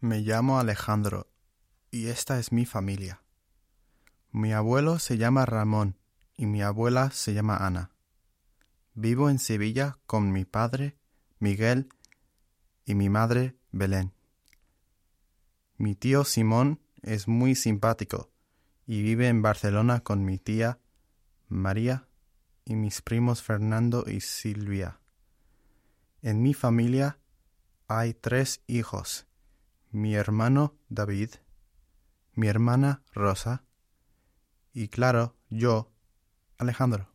Me llamo Alejandro y esta es mi familia. Mi abuelo se llama Ramón y mi abuela se llama Ana. Vivo en Sevilla con mi padre, Miguel, y mi madre, Belén. Mi tío Simón es muy simpático y vive en Barcelona con mi tía, María, y mis primos Fernando y Silvia. En mi familia hay tres hijos mi hermano David, mi hermana Rosa y claro, yo, Alejandro.